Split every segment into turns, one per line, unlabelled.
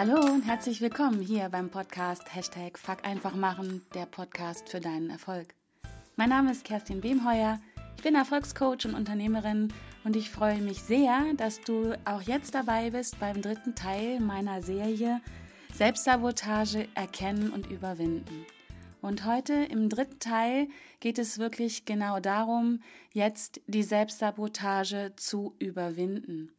Hallo und herzlich willkommen hier beim Podcast Hashtag Fuck einfach machen, der Podcast für deinen Erfolg. Mein Name ist Kerstin Wemheuer, ich bin Erfolgscoach und Unternehmerin und ich freue mich sehr, dass du auch jetzt dabei bist beim dritten Teil meiner Serie Selbstsabotage erkennen und überwinden. Und heute im dritten Teil geht es wirklich genau darum, jetzt die Selbstsabotage zu überwinden.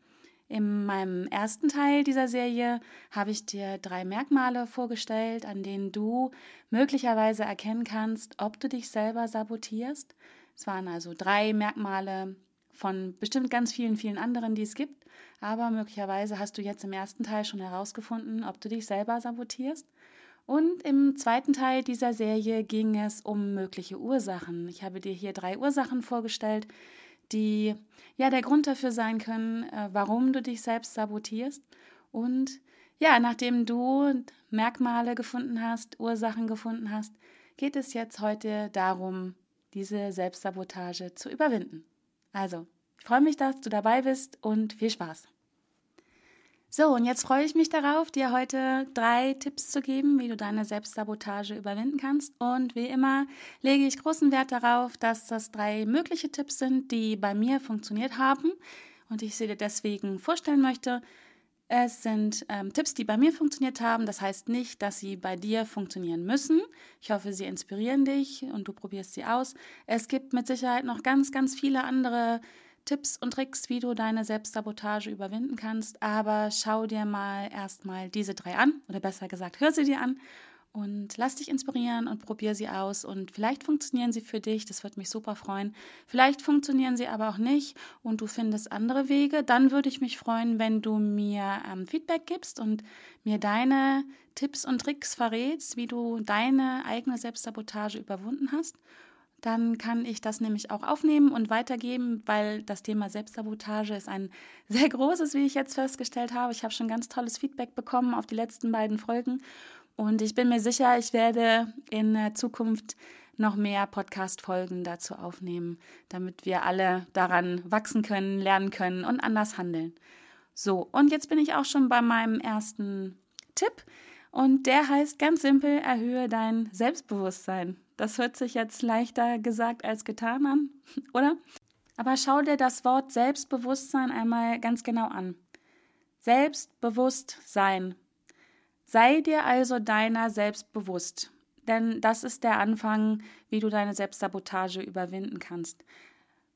In meinem ersten Teil dieser Serie habe ich dir drei Merkmale vorgestellt, an denen du möglicherweise erkennen kannst, ob du dich selber sabotierst. Es waren also drei Merkmale von bestimmt ganz vielen, vielen anderen, die es gibt. Aber möglicherweise hast du jetzt im ersten Teil schon herausgefunden, ob du dich selber sabotierst. Und im zweiten Teil dieser Serie ging es um mögliche Ursachen. Ich habe dir hier drei Ursachen vorgestellt, die ja der Grund dafür sein können, äh, warum du dich selbst sabotierst. Und ja, nachdem du Merkmale gefunden hast, Ursachen gefunden hast, geht es jetzt heute darum, diese Selbstsabotage zu überwinden. Also, ich freue mich, dass du dabei bist und viel Spaß. So, und jetzt freue ich mich darauf, dir heute drei Tipps zu geben, wie du deine Selbstsabotage überwinden kannst. Und wie immer lege ich großen Wert darauf, dass das drei mögliche Tipps sind, die bei mir funktioniert haben und ich sie dir deswegen vorstellen möchte. Es sind ähm, Tipps, die bei mir funktioniert haben. Das heißt nicht, dass sie bei dir funktionieren müssen. Ich hoffe, sie inspirieren dich und du probierst sie aus. Es gibt mit Sicherheit noch ganz, ganz viele andere Tipps und Tricks, wie du deine Selbstsabotage überwinden kannst. Aber schau dir mal erstmal diese drei an oder besser gesagt, hör sie dir an und lass dich inspirieren und probier sie aus. Und vielleicht funktionieren sie für dich, das würde mich super freuen. Vielleicht funktionieren sie aber auch nicht und du findest andere Wege. Dann würde ich mich freuen, wenn du mir ähm, Feedback gibst und mir deine Tipps und Tricks verrätst, wie du deine eigene Selbstsabotage überwunden hast dann kann ich das nämlich auch aufnehmen und weitergeben, weil das Thema Selbstsabotage ist ein sehr großes, wie ich jetzt festgestellt habe. Ich habe schon ganz tolles Feedback bekommen auf die letzten beiden Folgen und ich bin mir sicher, ich werde in Zukunft noch mehr Podcast-Folgen dazu aufnehmen, damit wir alle daran wachsen können, lernen können und anders handeln. So, und jetzt bin ich auch schon bei meinem ersten Tipp. Und der heißt ganz simpel, erhöhe dein Selbstbewusstsein. Das hört sich jetzt leichter gesagt als getan an, oder? Aber schau dir das Wort Selbstbewusstsein einmal ganz genau an. Selbstbewusstsein. Sei dir also deiner selbst bewusst, denn das ist der Anfang, wie du deine Selbstsabotage überwinden kannst.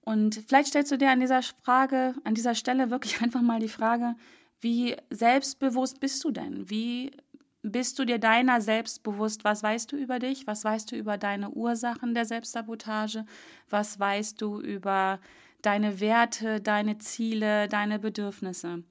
Und vielleicht stellst du dir an dieser Frage, an dieser Stelle wirklich einfach mal die Frage, wie selbstbewusst bist du denn? Wie bist du dir deiner selbst bewusst? Was weißt du über dich? Was weißt du über deine Ursachen der Selbstsabotage? Was weißt du über deine Werte, deine Ziele, deine Bedürfnisse?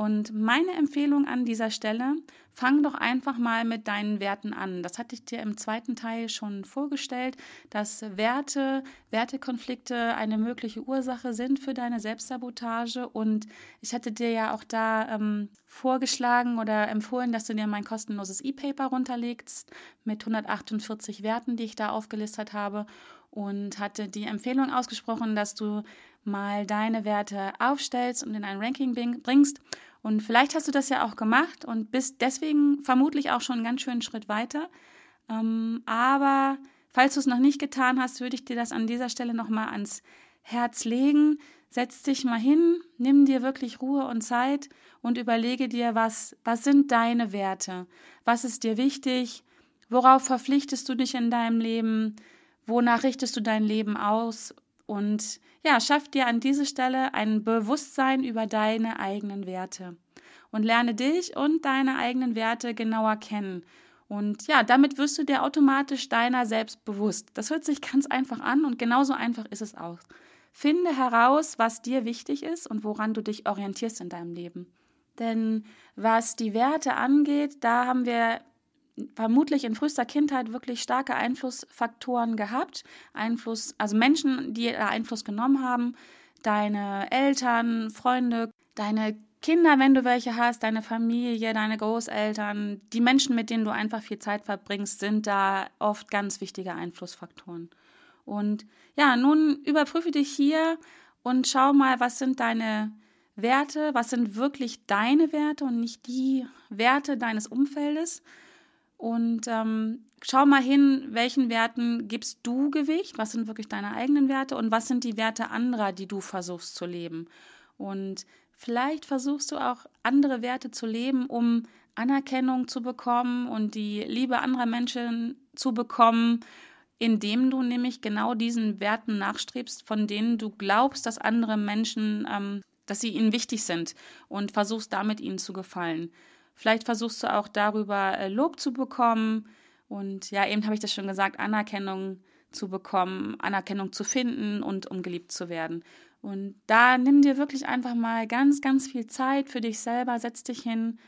Und meine Empfehlung an dieser Stelle, fang doch einfach mal mit deinen Werten an. Das hatte ich dir im zweiten Teil schon vorgestellt, dass Werte, Wertekonflikte eine mögliche Ursache sind für deine Selbstsabotage. Und ich hatte dir ja auch da ähm, vorgeschlagen oder empfohlen, dass du dir mein kostenloses E-Paper runterlegst mit 148 Werten, die ich da aufgelistet habe. Und hatte die Empfehlung ausgesprochen, dass du mal deine Werte aufstellst und in ein Ranking bringst. Und vielleicht hast du das ja auch gemacht und bist deswegen vermutlich auch schon einen ganz schönen Schritt weiter. Ähm, aber falls du es noch nicht getan hast, würde ich dir das an dieser Stelle nochmal ans Herz legen. Setz dich mal hin, nimm dir wirklich Ruhe und Zeit und überlege dir, was, was sind deine Werte? Was ist dir wichtig? Worauf verpflichtest du dich in deinem Leben? Wonach richtest du dein Leben aus? Und ja, schaff dir an dieser Stelle ein Bewusstsein über deine eigenen Werte und lerne dich und deine eigenen Werte genauer kennen. Und ja, damit wirst du dir automatisch deiner selbst bewusst. Das hört sich ganz einfach an und genauso einfach ist es auch. Finde heraus, was dir wichtig ist und woran du dich orientierst in deinem Leben. Denn was die Werte angeht, da haben wir vermutlich in frühester Kindheit wirklich starke Einflussfaktoren gehabt. Einfluss, also Menschen, die Einfluss genommen haben. Deine Eltern, Freunde, deine Kinder, wenn du welche hast, deine Familie, deine Großeltern, die Menschen, mit denen du einfach viel Zeit verbringst, sind da oft ganz wichtige Einflussfaktoren. Und ja, nun überprüfe dich hier und schau mal, was sind deine Werte, was sind wirklich deine Werte und nicht die Werte deines Umfeldes. Und ähm, schau mal hin, welchen Werten gibst du Gewicht, was sind wirklich deine eigenen Werte und was sind die Werte anderer, die du versuchst zu leben. Und vielleicht versuchst du auch andere Werte zu leben, um Anerkennung zu bekommen und die Liebe anderer Menschen zu bekommen, indem du nämlich genau diesen Werten nachstrebst, von denen du glaubst, dass andere Menschen, ähm, dass sie ihnen wichtig sind und versuchst damit ihnen zu gefallen. Vielleicht versuchst du auch darüber äh, Lob zu bekommen und ja, eben habe ich das schon gesagt, Anerkennung zu bekommen, Anerkennung zu finden und um geliebt zu werden. Und da nimm dir wirklich einfach mal ganz, ganz viel Zeit für dich selber, setz dich hin,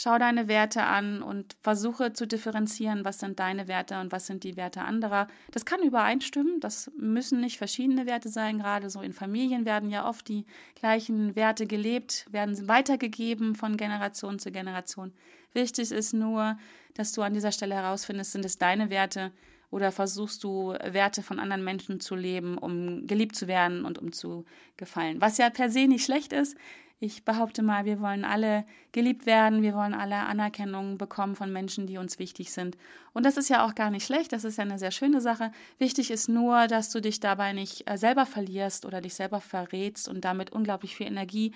Schau deine Werte an und versuche zu differenzieren, was sind deine Werte und was sind die Werte anderer. Das kann übereinstimmen, das müssen nicht verschiedene Werte sein. Gerade so in Familien werden ja oft die gleichen Werte gelebt, werden weitergegeben von Generation zu Generation. Wichtig ist nur, dass du an dieser Stelle herausfindest, sind es deine Werte oder versuchst du Werte von anderen Menschen zu leben, um geliebt zu werden und um zu gefallen. Was ja per se nicht schlecht ist. Ich behaupte mal, wir wollen alle geliebt werden, wir wollen alle Anerkennung bekommen von Menschen, die uns wichtig sind. Und das ist ja auch gar nicht schlecht, das ist ja eine sehr schöne Sache. Wichtig ist nur, dass du dich dabei nicht äh, selber verlierst oder dich selber verrätst und damit unglaublich viel Energie,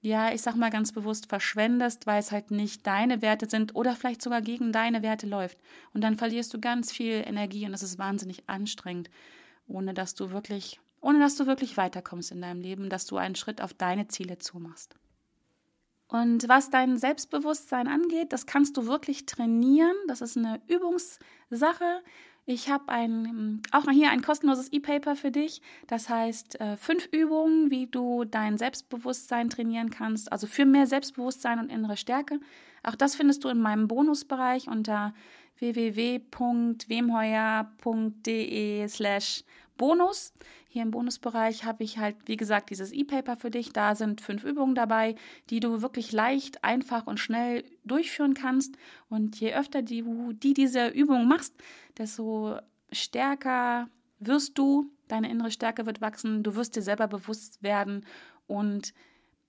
ja, ich sag mal ganz bewusst, verschwendest, weil es halt nicht deine Werte sind oder vielleicht sogar gegen deine Werte läuft. Und dann verlierst du ganz viel Energie und das ist wahnsinnig anstrengend, ohne dass du wirklich ohne dass du wirklich weiterkommst in deinem Leben, dass du einen Schritt auf deine Ziele zumachst. Und was dein Selbstbewusstsein angeht, das kannst du wirklich trainieren. Das ist eine Übungssache. Ich habe ein, auch hier ein kostenloses E-Paper für dich. Das heißt, äh, fünf Übungen, wie du dein Selbstbewusstsein trainieren kannst. Also für mehr Selbstbewusstsein und innere Stärke. Auch das findest du in meinem Bonusbereich unter www.wemheuer.de slash Bonus. Hier im Bonusbereich habe ich halt, wie gesagt, dieses E-Paper für dich. Da sind fünf Übungen dabei, die du wirklich leicht, einfach und schnell durchführen kannst. Und je öfter du die diese Übung machst, desto stärker wirst du, deine innere Stärke wird wachsen, du wirst dir selber bewusst werden und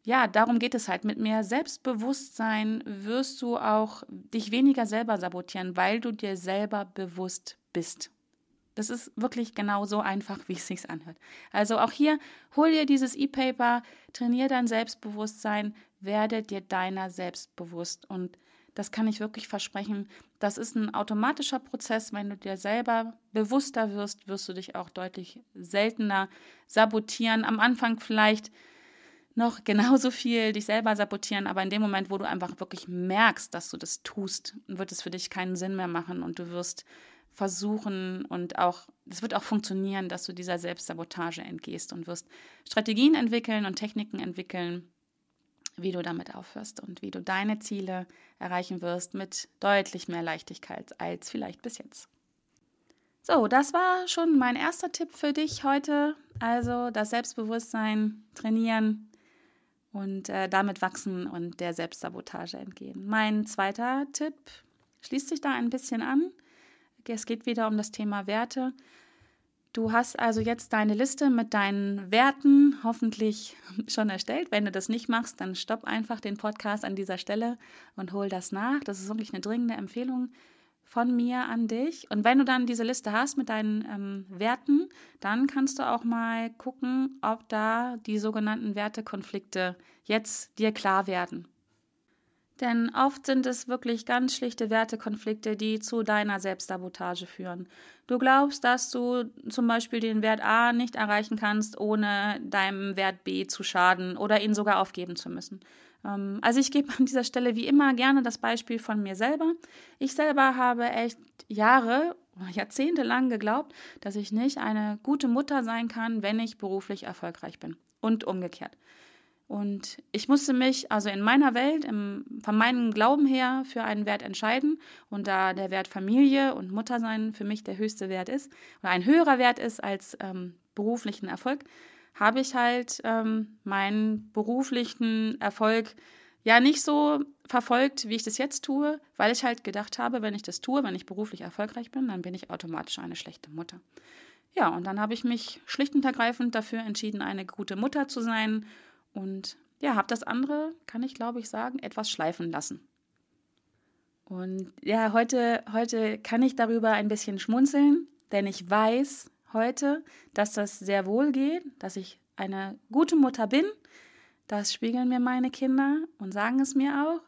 ja, darum geht es halt. Mit mehr Selbstbewusstsein wirst du auch dich weniger selber sabotieren, weil du dir selber bewusst bist. Das ist wirklich genau so einfach, wie es sich anhört. Also auch hier, hol dir dieses E-Paper, trainier dein Selbstbewusstsein, werde dir deiner selbst bewusst. Und das kann ich wirklich versprechen. Das ist ein automatischer Prozess. Wenn du dir selber bewusster wirst, wirst du dich auch deutlich seltener sabotieren. Am Anfang vielleicht noch genauso viel dich selber sabotieren, aber in dem Moment, wo du einfach wirklich merkst, dass du das tust, wird es für dich keinen Sinn mehr machen und du wirst versuchen und auch, es wird auch funktionieren, dass du dieser Selbstsabotage entgehst und wirst Strategien entwickeln und Techniken entwickeln, wie du damit aufhörst und wie du deine Ziele erreichen wirst mit deutlich mehr Leichtigkeit als vielleicht bis jetzt. So, das war schon mein erster Tipp für dich heute. Also das Selbstbewusstsein trainieren und äh, damit wachsen und der Selbstsabotage entgehen. Mein zweiter Tipp schließt sich da ein bisschen an. Es geht wieder um das Thema Werte. Du hast also jetzt deine Liste mit deinen Werten hoffentlich schon erstellt. Wenn du das nicht machst, dann stopp einfach den Podcast an dieser Stelle und hol das nach. Das ist wirklich eine dringende Empfehlung von mir an dich. Und wenn du dann diese Liste hast mit deinen ähm, Werten, dann kannst du auch mal gucken, ob da die sogenannten Wertekonflikte jetzt dir klar werden. Denn oft sind es wirklich ganz schlichte Wertekonflikte, die zu deiner Selbstsabotage führen. Du glaubst, dass du zum Beispiel den Wert A nicht erreichen kannst, ohne deinem Wert B zu schaden oder ihn sogar aufgeben zu müssen. Ähm, also ich gebe an dieser Stelle wie immer gerne das Beispiel von mir selber. Ich selber habe echt Jahre, Jahrzehnte lang geglaubt, dass ich nicht eine gute Mutter sein kann, wenn ich beruflich erfolgreich bin. Und umgekehrt. Und ich musste mich also in meiner Welt, im, von meinem Glauben her, für einen Wert entscheiden. Und da der Wert Familie und Muttersein für mich der höchste Wert ist, oder ein höherer Wert ist als ähm, beruflichen Erfolg, habe ich halt ähm, meinen beruflichen Erfolg ja nicht so verfolgt, wie ich das jetzt tue, weil ich halt gedacht habe, wenn ich das tue, wenn ich beruflich erfolgreich bin, dann bin ich automatisch eine schlechte Mutter. Ja, und dann habe ich mich schlicht und ergreifend dafür entschieden, eine gute Mutter zu sein und ja, habe das andere, kann ich glaube ich sagen, etwas schleifen lassen. Und ja, heute, heute kann ich darüber ein bisschen schmunzeln, denn ich weiß heute, dass das sehr wohl geht, dass ich eine gute Mutter bin. Das spiegeln mir meine Kinder und sagen es mir auch.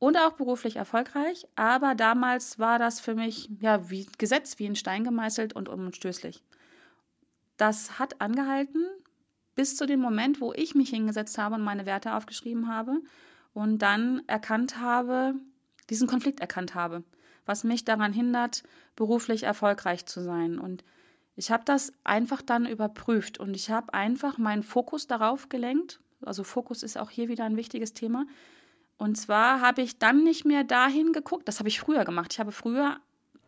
Und auch beruflich erfolgreich. Aber damals war das für mich ja wie Gesetz, wie in Stein gemeißelt und unumstößlich. Das hat angehalten bis zu dem Moment, wo ich mich hingesetzt habe und meine Werte aufgeschrieben habe und dann erkannt habe, diesen Konflikt erkannt habe, was mich daran hindert, beruflich erfolgreich zu sein. Und ich habe das einfach dann überprüft und ich habe einfach meinen Fokus darauf gelenkt. Also Fokus ist auch hier wieder ein wichtiges Thema. Und zwar habe ich dann nicht mehr dahin geguckt, das habe ich früher gemacht. Ich habe früher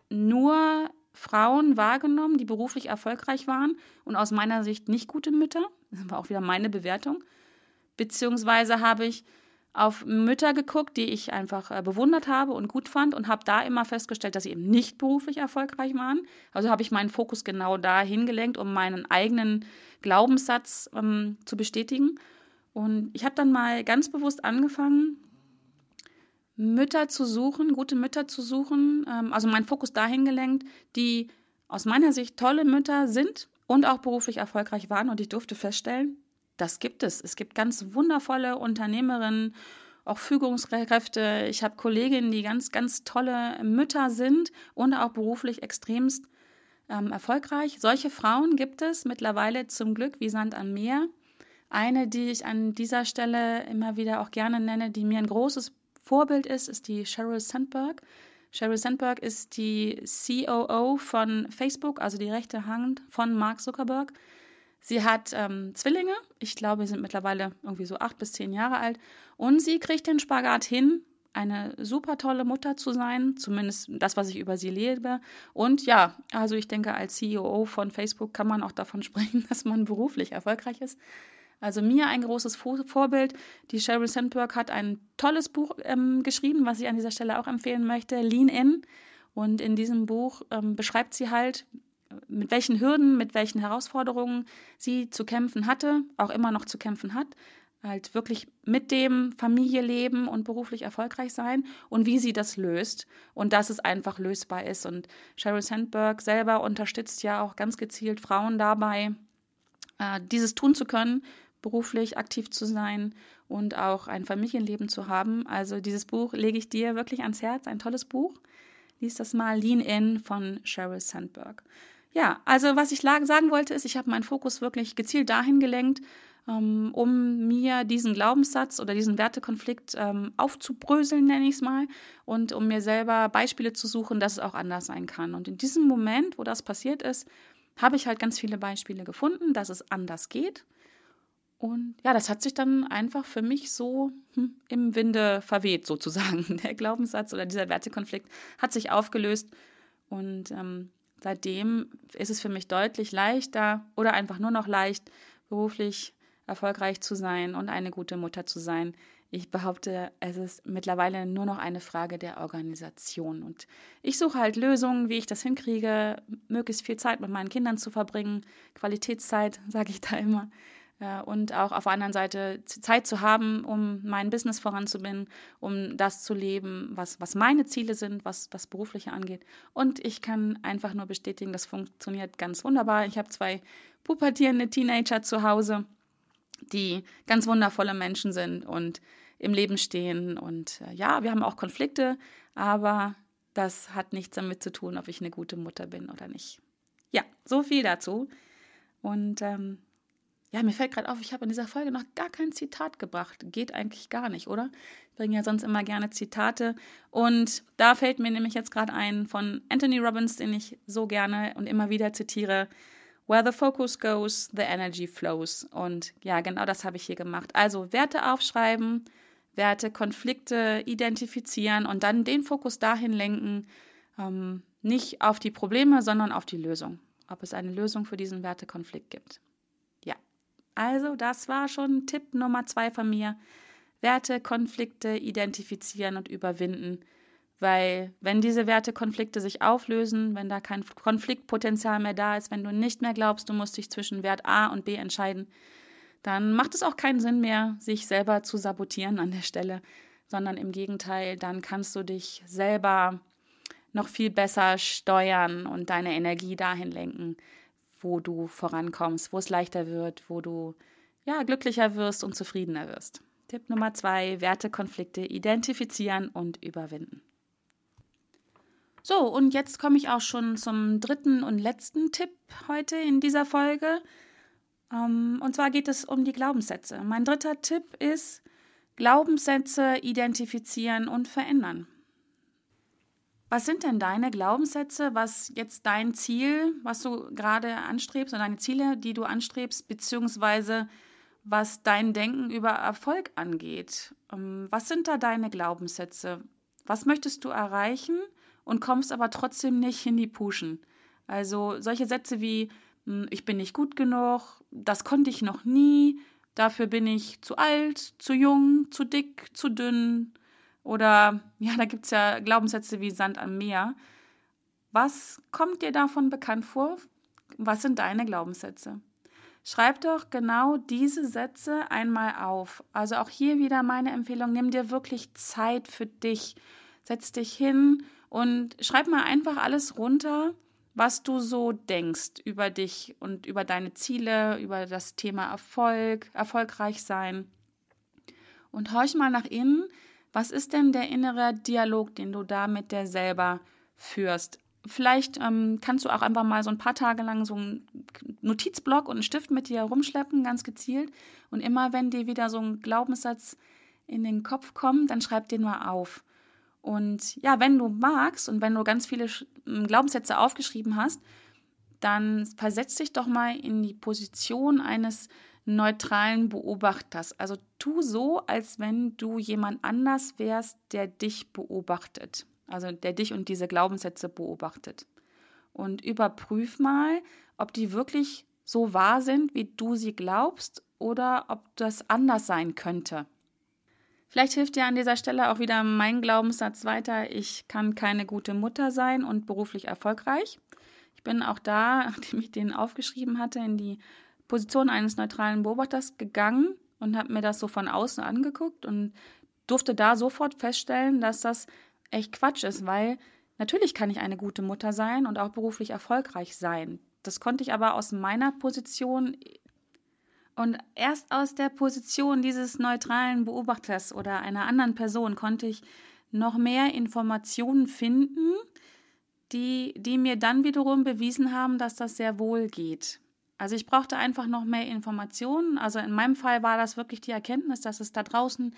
nur Frauen wahrgenommen, die beruflich erfolgreich waren und aus meiner Sicht nicht gute Mütter. Das war auch wieder meine Bewertung. Beziehungsweise habe ich auf Mütter geguckt, die ich einfach äh, bewundert habe und gut fand und habe da immer festgestellt, dass sie eben nicht beruflich erfolgreich waren. Also habe ich meinen Fokus genau da hingelenkt, um meinen eigenen Glaubenssatz ähm, zu bestätigen. Und ich habe dann mal ganz bewusst angefangen, Mütter zu suchen, gute Mütter zu suchen, ähm, also meinen Fokus dahin gelenkt, die aus meiner Sicht tolle Mütter sind und auch beruflich erfolgreich waren. Und ich durfte feststellen, das gibt es. Es gibt ganz wundervolle Unternehmerinnen, auch Fügungskräfte. Ich habe Kolleginnen, die ganz, ganz tolle Mütter sind und auch beruflich extremst ähm, erfolgreich. Solche Frauen gibt es mittlerweile zum Glück wie Sand am Meer. Eine, die ich an dieser Stelle immer wieder auch gerne nenne, die mir ein großes Vorbild ist, ist die Sheryl Sandberg. Sheryl Sandberg ist die COO von Facebook, also die rechte Hand von Mark Zuckerberg. Sie hat ähm, Zwillinge, ich glaube, sie sind mittlerweile irgendwie so acht bis zehn Jahre alt. Und sie kriegt den Spagat hin, eine super tolle Mutter zu sein, zumindest das, was ich über sie lebe. Und ja, also ich denke, als CEO von Facebook kann man auch davon sprechen, dass man beruflich erfolgreich ist. Also mir ein großes Vorbild. Die Sheryl Sandberg hat ein tolles Buch ähm, geschrieben, was ich an dieser Stelle auch empfehlen möchte, Lean In. Und in diesem Buch ähm, beschreibt sie halt, mit welchen Hürden, mit welchen Herausforderungen sie zu kämpfen hatte, auch immer noch zu kämpfen hat, halt wirklich mit dem Familie leben und beruflich erfolgreich sein und wie sie das löst und dass es einfach lösbar ist. Und Sheryl Sandberg selber unterstützt ja auch ganz gezielt Frauen dabei, äh, dieses tun zu können, beruflich aktiv zu sein und auch ein Familienleben zu haben. Also dieses Buch lege ich dir wirklich ans Herz, ein tolles Buch. Lies das mal, Lean In von Sheryl Sandberg. Ja, also was ich sagen wollte, ist, ich habe meinen Fokus wirklich gezielt dahin gelenkt, ähm, um mir diesen Glaubenssatz oder diesen Wertekonflikt ähm, aufzubröseln, nenne ich es mal, und um mir selber Beispiele zu suchen, dass es auch anders sein kann. Und in diesem Moment, wo das passiert ist, habe ich halt ganz viele Beispiele gefunden, dass es anders geht. Und ja, das hat sich dann einfach für mich so hm, im Winde verweht, sozusagen. Der Glaubenssatz oder dieser Wertekonflikt hat sich aufgelöst. Und ähm, seitdem ist es für mich deutlich leichter oder einfach nur noch leicht, beruflich erfolgreich zu sein und eine gute Mutter zu sein. Ich behaupte, es ist mittlerweile nur noch eine Frage der Organisation. Und ich suche halt Lösungen, wie ich das hinkriege, möglichst viel Zeit mit meinen Kindern zu verbringen. Qualitätszeit, sage ich da immer. Und auch auf der anderen Seite Zeit zu haben, um mein Business voranzubringen, um das zu leben, was, was meine Ziele sind, was das Berufliche angeht. Und ich kann einfach nur bestätigen, das funktioniert ganz wunderbar. Ich habe zwei pubertierende Teenager zu Hause, die ganz wundervolle Menschen sind und im Leben stehen. Und äh, ja, wir haben auch Konflikte, aber das hat nichts damit zu tun, ob ich eine gute Mutter bin oder nicht. Ja, so viel dazu. Und ähm, ja, mir fällt gerade auf, ich habe in dieser Folge noch gar kein Zitat gebracht. Geht eigentlich gar nicht, oder? Ich bringe ja sonst immer gerne Zitate. Und da fällt mir nämlich jetzt gerade ein von Anthony Robbins, den ich so gerne und immer wieder zitiere. Where the focus goes, the energy flows. Und ja, genau das habe ich hier gemacht. Also Werte aufschreiben, Werte, Konflikte identifizieren und dann den Fokus dahin lenken, ähm, nicht auf die Probleme, sondern auf die Lösung. Ob es eine Lösung für diesen Wertekonflikt gibt. Also, das war schon Tipp Nummer zwei von mir. Wertekonflikte identifizieren und überwinden. Weil wenn diese Wertekonflikte sich auflösen, wenn da kein Konfliktpotenzial mehr da ist, wenn du nicht mehr glaubst, du musst dich zwischen Wert A und B entscheiden, dann macht es auch keinen Sinn mehr, sich selber zu sabotieren an der Stelle, sondern im Gegenteil, dann kannst du dich selber noch viel besser steuern und deine Energie dahin lenken, wo du vorankommst, wo es leichter wird, wo du ja glücklicher wirst und zufriedener wirst. Tipp Nummer zwei: Wertekonflikte identifizieren und überwinden. So, und jetzt komme ich auch schon zum dritten und letzten Tipp heute in dieser Folge. Ähm, und zwar geht es um die Glaubenssätze. Mein dritter Tipp ist, Glaubenssätze identifizieren und verändern. Was sind denn deine Glaubenssätze, was jetzt dein Ziel, was du gerade anstrebst oder deine Ziele, die du anstrebst, beziehungsweise was dein Denken über Erfolg angeht? Ähm, was sind da deine Glaubenssätze? Was möchtest du erreichen und kommst aber trotzdem nicht in die Puschen? Also solche Sätze wie hm, ich bin nicht gut genug, das konnte ich noch nie, dafür bin ich zu alt, zu jung, zu dick, zu dünn, oder ja, da gibt es ja Glaubenssätze wie Sand am Meer. Was kommt dir davon bekannt vor? Was sind deine Glaubenssätze? Schreib doch genau diese Sätze einmal auf. Also auch hier wieder meine Empfehlung, nimm dir wirklich Zeit für dich. Setz dich hin und schreib mal einfach alles runter, was du so denkst über dich und über deine Ziele, über das Thema Erfolg, erfolgreich sein. Und horch mal nach innen, was ist denn der innere Dialog, den du da mit dir selber führst? Vielleicht ähm, kannst du auch einfach mal so ein paar Tage lang so einen Notizblock und einen Stift mit dir rumschleppen, ganz gezielt. Und immer wenn dir wieder so ein Glaubenssatz in den Kopf kommt, dann schreib den mal auf. Und ja, wenn du magst und wenn du ganz viele Glaubenssätze aufgeschrieben hast, dann versetz dich doch mal in die Position eines neutralen Beobachters. Also tu so, als wenn du jemand anders wärst, der dich beobachtet. Also der dich und diese Glaubenssätze beobachtet. Und überprüf mal, ob die wirklich so wahr sind, wie du sie glaubst, oder ob das anders sein könnte. Vielleicht hilft dir an dieser Stelle auch wieder mein Glaubenssatz weiter, ich kann keine gute Mutter sein und beruflich erfolgreich. Ich bin auch da, nachdem ich den aufgeschrieben hatte, in die Position eines neutralen Beobachters gegangen und habe mir das so von außen angeguckt und durfte da sofort feststellen, dass das echt Quatsch ist, weil natürlich kann ich eine gute Mutter sein und auch beruflich erfolgreich sein. Das konnte ich aber aus meiner Position und erst aus der Position dieses neutralen Beobachters oder einer anderen Person konnte ich noch mehr Informationen finden, die, die mir dann wiederum bewiesen haben, dass das sehr wohl geht. Also ich brauchte einfach noch mehr Informationen. Also in meinem Fall war das wirklich die Erkenntnis, dass es da draußen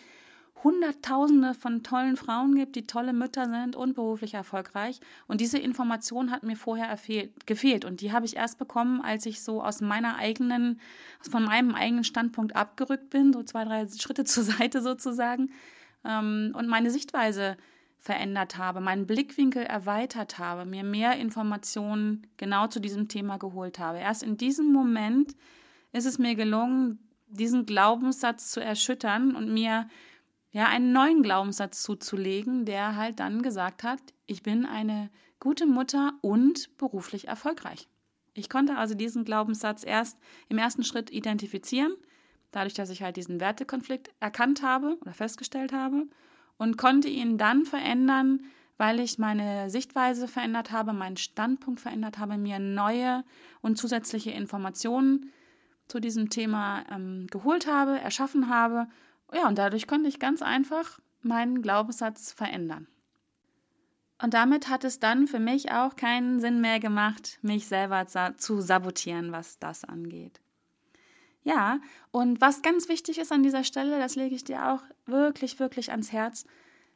Hunderttausende von tollen Frauen gibt, die tolle Mütter sind und beruflich erfolgreich. Und diese Information hat mir vorher gefehlt. Und die habe ich erst bekommen, als ich so aus meiner eigenen, von meinem eigenen Standpunkt abgerückt bin, so zwei, drei Schritte zur Seite sozusagen, ähm, und meine Sichtweise verändert habe, meinen Blickwinkel erweitert habe, mir mehr Informationen genau zu diesem Thema geholt habe. Erst in diesem Moment ist es mir gelungen, diesen Glaubenssatz zu erschüttern und mir ja einen neuen Glaubenssatz zuzulegen, der halt dann gesagt hat, ich bin eine gute Mutter und beruflich erfolgreich. Ich konnte also diesen Glaubenssatz erst im ersten Schritt identifizieren, dadurch, dass ich halt diesen Wertekonflikt erkannt habe oder festgestellt habe und konnte ihn dann verändern, weil ich meine Sichtweise verändert habe, meinen Standpunkt verändert habe, mir neue und zusätzliche Informationen zu diesem Thema ähm, geholt habe, erschaffen habe. Ja, und dadurch konnte ich ganz einfach meinen Glaubenssatz verändern. Und damit hat es dann für mich auch keinen Sinn mehr gemacht, mich selber zu sabotieren, was das angeht. Ja, und was ganz wichtig ist an dieser Stelle, das lege ich dir auch wirklich, wirklich ans Herz,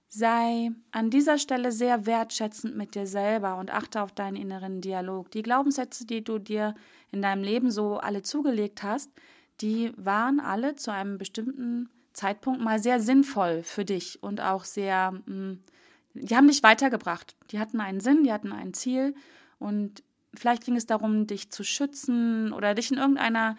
sei an dieser Stelle sehr wertschätzend mit dir selber und achte auf deinen inneren Dialog. Die Glaubenssätze, die du dir in deinem Leben so alle zugelegt hast, die waren alle zu einem bestimmten Zeitpunkt mal sehr sinnvoll für dich und auch sehr, mm, die haben dich weitergebracht. Die hatten einen Sinn, die hatten ein Ziel und vielleicht ging es darum, dich zu schützen oder dich in irgendeiner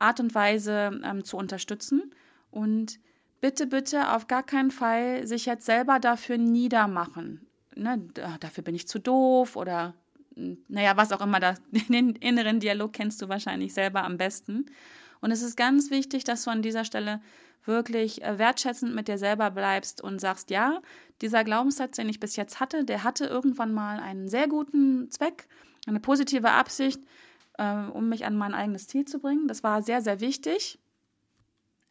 Art und Weise ähm, zu unterstützen. Und bitte, bitte auf gar keinen Fall sich jetzt selber dafür niedermachen. Ne, dafür bin ich zu doof oder naja, was auch immer, das, den inneren Dialog kennst du wahrscheinlich selber am besten. Und es ist ganz wichtig, dass du an dieser Stelle wirklich äh, wertschätzend mit dir selber bleibst und sagst, ja, dieser Glaubenssatz, den ich bis jetzt hatte, der hatte irgendwann mal einen sehr guten Zweck, eine positive Absicht, um mich an mein eigenes Ziel zu bringen. Das war sehr, sehr wichtig.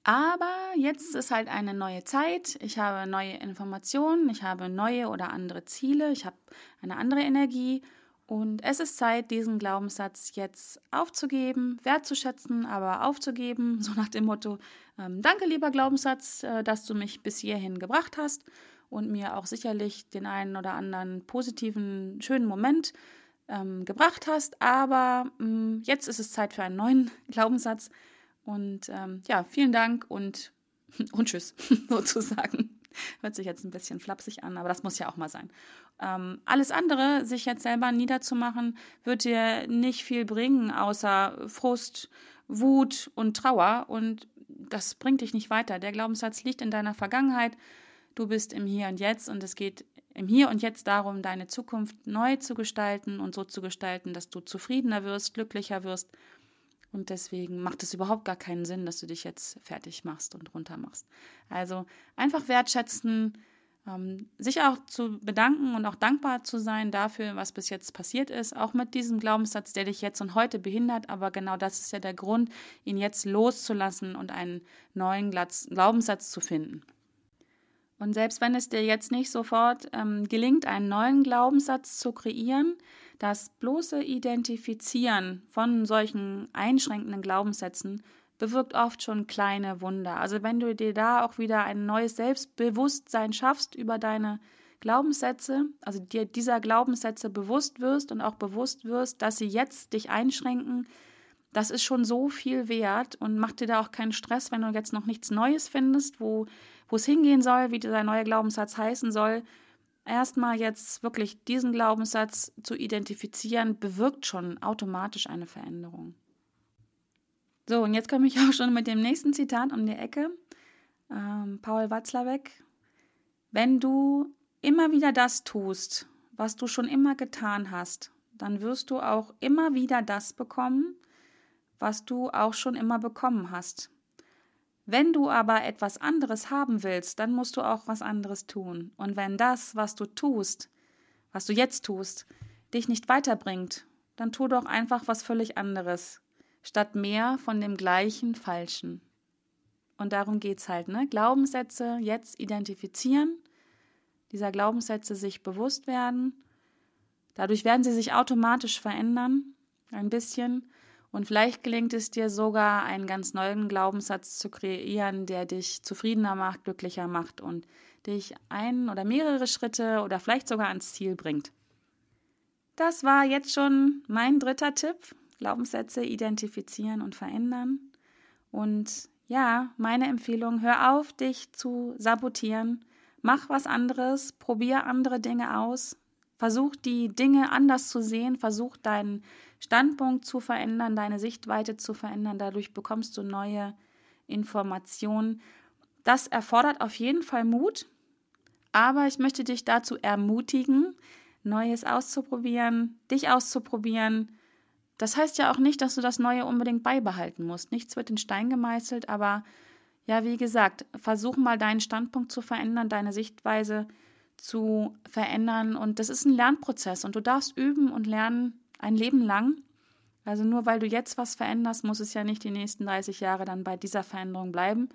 Aber jetzt ist halt eine neue Zeit. Ich habe neue Informationen, ich habe neue oder andere Ziele, ich habe eine andere Energie und es ist Zeit, diesen Glaubenssatz jetzt aufzugeben, wertzuschätzen, aber aufzugeben, so nach dem Motto, ähm, danke lieber Glaubenssatz, äh, dass du mich bis hierhin gebracht hast und mir auch sicherlich den einen oder anderen positiven, schönen Moment ähm, gebracht hast. Aber ähm, jetzt ist es Zeit für einen neuen Glaubenssatz. Und ähm, ja, vielen Dank und, und tschüss, sozusagen. Hört sich jetzt ein bisschen flapsig an, aber das muss ja auch mal sein. Ähm, alles andere, sich jetzt selber niederzumachen, wird dir nicht viel bringen, außer Frust, Wut und Trauer. Und das bringt dich nicht weiter. Der Glaubenssatz liegt in deiner Vergangenheit. Du bist im Hier und Jetzt und es geht im Hier und Jetzt darum, deine Zukunft neu zu gestalten und so zu gestalten, dass du zufriedener wirst, glücklicher wirst. Und deswegen macht es überhaupt gar keinen Sinn, dass du dich jetzt fertig machst und runter machst. Also einfach wertschätzen, ähm, sich auch zu bedanken und auch dankbar zu sein dafür, was bis jetzt passiert ist, auch mit diesem Glaubenssatz, der dich jetzt und heute behindert, aber genau das ist ja der Grund, ihn jetzt loszulassen und einen neuen Glaubenssatz zu finden. Und selbst wenn es dir jetzt nicht sofort ähm, gelingt, einen neuen Glaubenssatz zu kreieren, das bloße Identifizieren von solchen einschränkenden Glaubenssätzen bewirkt oft schon kleine Wunder. Also wenn du dir da auch wieder ein neues Selbstbewusstsein schaffst über deine Glaubenssätze, also dir dieser Glaubenssätze bewusst wirst und auch bewusst wirst, dass sie jetzt dich einschränken, das ist schon so viel wert und mach dir da auch keinen Stress, wenn du jetzt noch nichts Neues findest, wo, wo es hingehen soll, wie dieser neue Glaubenssatz heißen soll. Erstmal jetzt wirklich diesen Glaubenssatz zu identifizieren, bewirkt schon automatisch eine Veränderung. So, und jetzt komme ich auch schon mit dem nächsten Zitat um die Ecke. Ähm, Paul Watzlawick. Wenn du immer wieder das tust, was du schon immer getan hast, dann wirst du auch immer wieder das bekommen, was du auch schon immer bekommen hast. Wenn du aber etwas anderes haben willst, dann musst du auch was anderes tun. Und wenn das, was du tust, was du jetzt tust, dich nicht weiterbringt, dann tu doch einfach was völlig anderes statt mehr von dem gleichen Falschen. Und darum geht es halt, ne? Glaubenssätze jetzt identifizieren, dieser Glaubenssätze sich bewusst werden. Dadurch werden sie sich automatisch verändern, ein bisschen. Und vielleicht gelingt es dir sogar, einen ganz neuen Glaubenssatz zu kreieren, der dich zufriedener macht, glücklicher macht und dich ein oder mehrere Schritte oder vielleicht sogar ans Ziel bringt. Das war jetzt schon mein dritter Tipp Glaubenssätze identifizieren und verändern. Und ja, meine Empfehlung, hör auf, dich zu sabotieren. Mach was anderes, probier andere Dinge aus. Versuch die Dinge anders zu sehen, versuch deinen Standpunkt zu verändern, deine Sichtweite zu verändern. Dadurch bekommst du neue Informationen. Das erfordert auf jeden Fall Mut, aber ich möchte dich dazu ermutigen, Neues auszuprobieren, dich auszuprobieren, das heißt ja auch nicht, dass du das Neue unbedingt beibehalten musst. Nichts wird in Stein gemeißelt, aber ja, wie gesagt, versuch mal deinen Standpunkt zu verändern, deine Sichtweise zu verändern. Und das ist ein Lernprozess und du darfst üben und lernen ein Leben lang. Also nur weil du jetzt was veränderst, muss es ja nicht die nächsten 30 Jahre dann bei dieser Veränderung bleiben.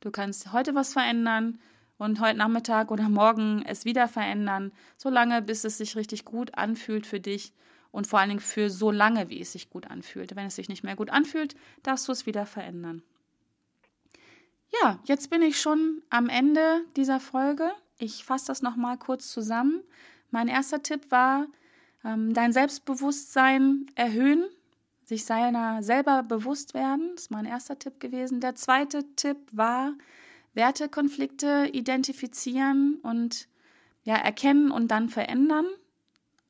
Du kannst heute was verändern und heute Nachmittag oder morgen es wieder verändern, solange bis es sich richtig gut anfühlt für dich und vor allen Dingen für so lange, wie es sich gut anfühlt. Wenn es sich nicht mehr gut anfühlt, darfst du es wieder verändern. Ja, jetzt bin ich schon am Ende dieser Folge. Ich fasse das nochmal kurz zusammen. Mein erster Tipp war, ähm, dein Selbstbewusstsein erhöhen, sich seiner selber bewusst werden. Das ist mein erster Tipp gewesen. Der zweite Tipp war, Wertekonflikte identifizieren und ja, erkennen und dann verändern.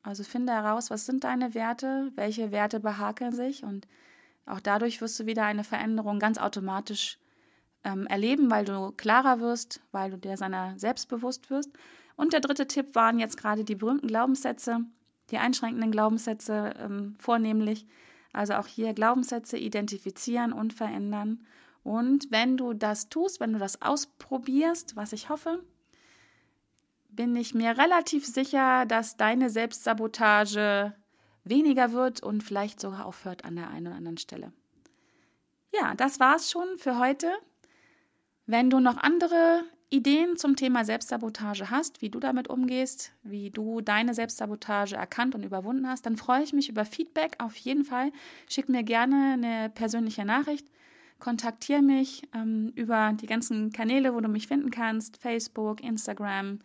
Also finde heraus, was sind deine Werte, welche Werte behakeln sich und auch dadurch wirst du wieder eine Veränderung ganz automatisch ähm, erleben, weil du klarer wirst, weil du dir seiner selbst bewusst wirst. Und der dritte Tipp waren jetzt gerade die berühmten Glaubenssätze, die einschränkenden Glaubenssätze ähm, vornehmlich. Also auch hier Glaubenssätze identifizieren und verändern. Und wenn du das tust, wenn du das ausprobierst, was ich hoffe, bin ich mir relativ sicher, dass deine Selbstsabotage weniger wird und vielleicht sogar aufhört an der einen oder anderen Stelle. Ja, das war's schon für heute. Wenn du noch andere Ideen zum Thema Selbstsabotage hast, wie du damit umgehst, wie du deine Selbstsabotage erkannt und überwunden hast, dann freue ich mich über Feedback auf jeden Fall. Schick mir gerne eine persönliche Nachricht. Kontaktiere mich ähm, über die ganzen Kanäle, wo du mich finden kannst: Facebook, Instagram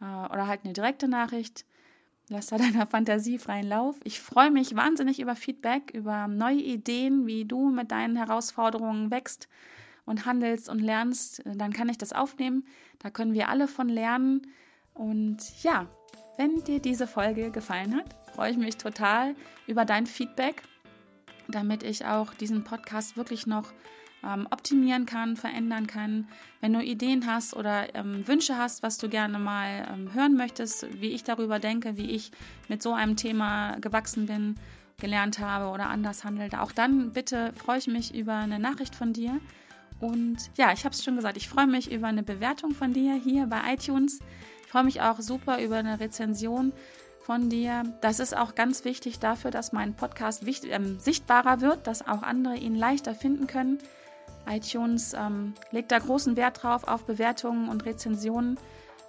äh, oder halt eine direkte Nachricht. Lass da deiner Fantasie freien Lauf. Ich freue mich wahnsinnig über Feedback, über neue Ideen, wie du mit deinen Herausforderungen wächst und handelst und lernst, äh, dann kann ich das aufnehmen. Da können wir alle von lernen. Und ja, wenn dir diese Folge gefallen hat, freue ich mich total über dein Feedback, damit ich auch diesen Podcast wirklich noch ähm, optimieren kann, verändern kann. Wenn du Ideen hast oder ähm, Wünsche hast, was du gerne mal ähm, hören möchtest, wie ich darüber denke, wie ich mit so einem Thema gewachsen bin, gelernt habe oder anders handelte, auch dann bitte freue ich mich über eine Nachricht von dir. Und ja, ich habe es schon gesagt, ich freue mich über eine Bewertung von dir hier bei iTunes. Ich freue mich auch super über eine Rezension von dir. Das ist auch ganz wichtig dafür, dass mein Podcast wichtig, ähm, sichtbarer wird, dass auch andere ihn leichter finden können. iTunes ähm, legt da großen Wert drauf auf Bewertungen und Rezensionen.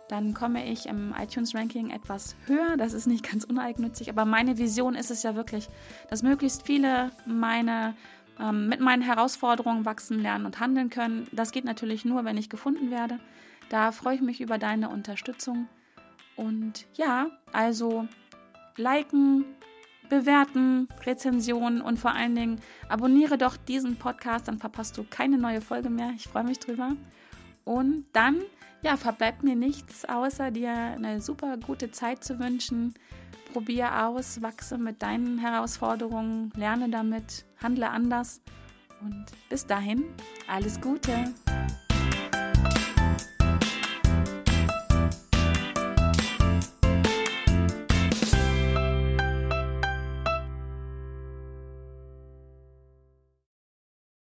Dann komme ich im iTunes-Ranking etwas höher. Das ist nicht ganz uneigennützig, aber meine Vision ist es ja wirklich, dass möglichst viele meine ähm, mit meinen Herausforderungen wachsen, lernen und handeln können. Das geht natürlich nur, wenn ich gefunden werde. Da freue ich mich über deine Unterstützung. Und ja, also liken, bewerten, Rezensionen und vor allen Dingen abonniere doch diesen Podcast, dann verpasst du keine neue Folge mehr. Ich freue mich drüber. Und dann, ja, verbleibt mir nichts, außer dir eine super gute Zeit zu wünschen. Probier aus, wachse mit deinen Herausforderungen, lerne damit, handle anders und bis dahin alles Gute.